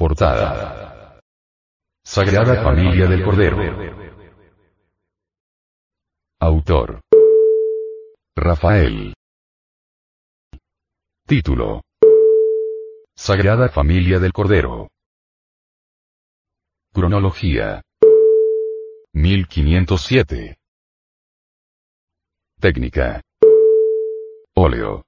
Portada. Sagrada Familia del Cordero. Autor. Rafael. Título. Sagrada Familia del Cordero. Cronología. 1507. Técnica. Óleo.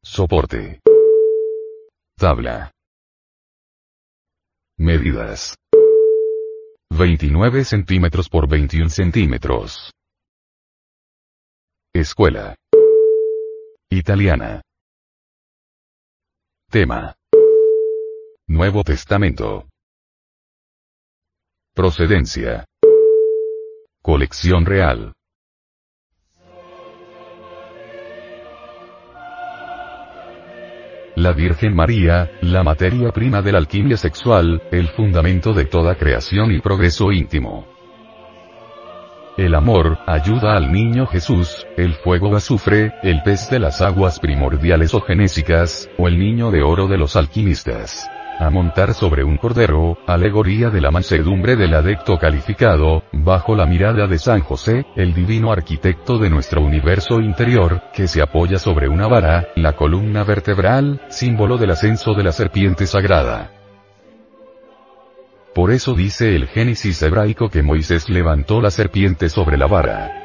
Soporte. Tabla. Medidas. 29 centímetros por 21 centímetros. Escuela. Italiana. Tema. Nuevo Testamento. Procedencia. Colección real. La Virgen María, la materia prima de la alquimia sexual, el fundamento de toda creación y progreso íntimo. El amor, ayuda al niño Jesús, el fuego azufre, el pez de las aguas primordiales o genésicas, o el niño de oro de los alquimistas a montar sobre un cordero, alegoría de la mansedumbre del adecto calificado, bajo la mirada de San José, el divino arquitecto de nuestro universo interior, que se apoya sobre una vara, la columna vertebral, símbolo del ascenso de la serpiente sagrada. Por eso dice el Génesis hebraico que Moisés levantó la serpiente sobre la vara.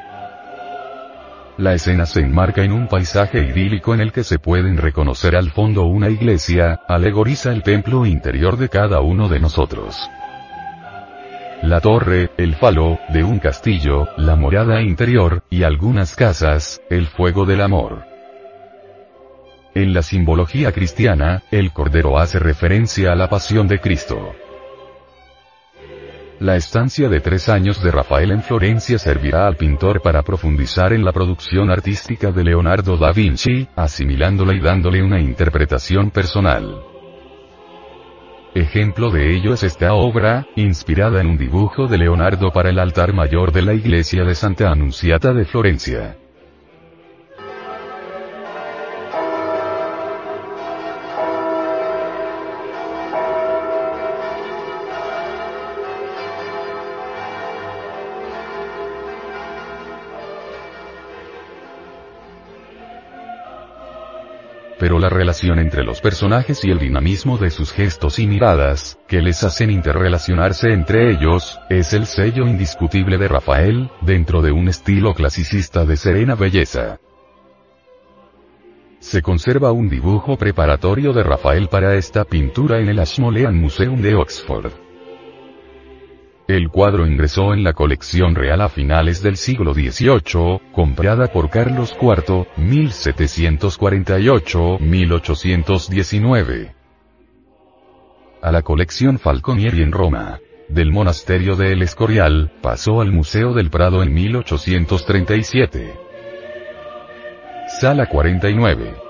La escena se enmarca en un paisaje idílico en el que se pueden reconocer al fondo una iglesia, alegoriza el templo interior de cada uno de nosotros. La torre, el falo, de un castillo, la morada interior, y algunas casas, el fuego del amor. En la simbología cristiana, el cordero hace referencia a la pasión de Cristo. La estancia de tres años de Rafael en Florencia servirá al pintor para profundizar en la producción artística de Leonardo da Vinci, asimilándola y dándole una interpretación personal. Ejemplo de ello es esta obra, inspirada en un dibujo de Leonardo para el altar mayor de la iglesia de Santa Anunciata de Florencia. Pero la relación entre los personajes y el dinamismo de sus gestos y miradas, que les hacen interrelacionarse entre ellos, es el sello indiscutible de Rafael, dentro de un estilo clasicista de serena belleza. Se conserva un dibujo preparatorio de Rafael para esta pintura en el Ashmolean Museum de Oxford. El cuadro ingresó en la colección real a finales del siglo XVIII, comprada por Carlos IV, 1748-1819. A la colección Falconieri en Roma. Del monasterio de El Escorial, pasó al Museo del Prado en 1837. Sala 49.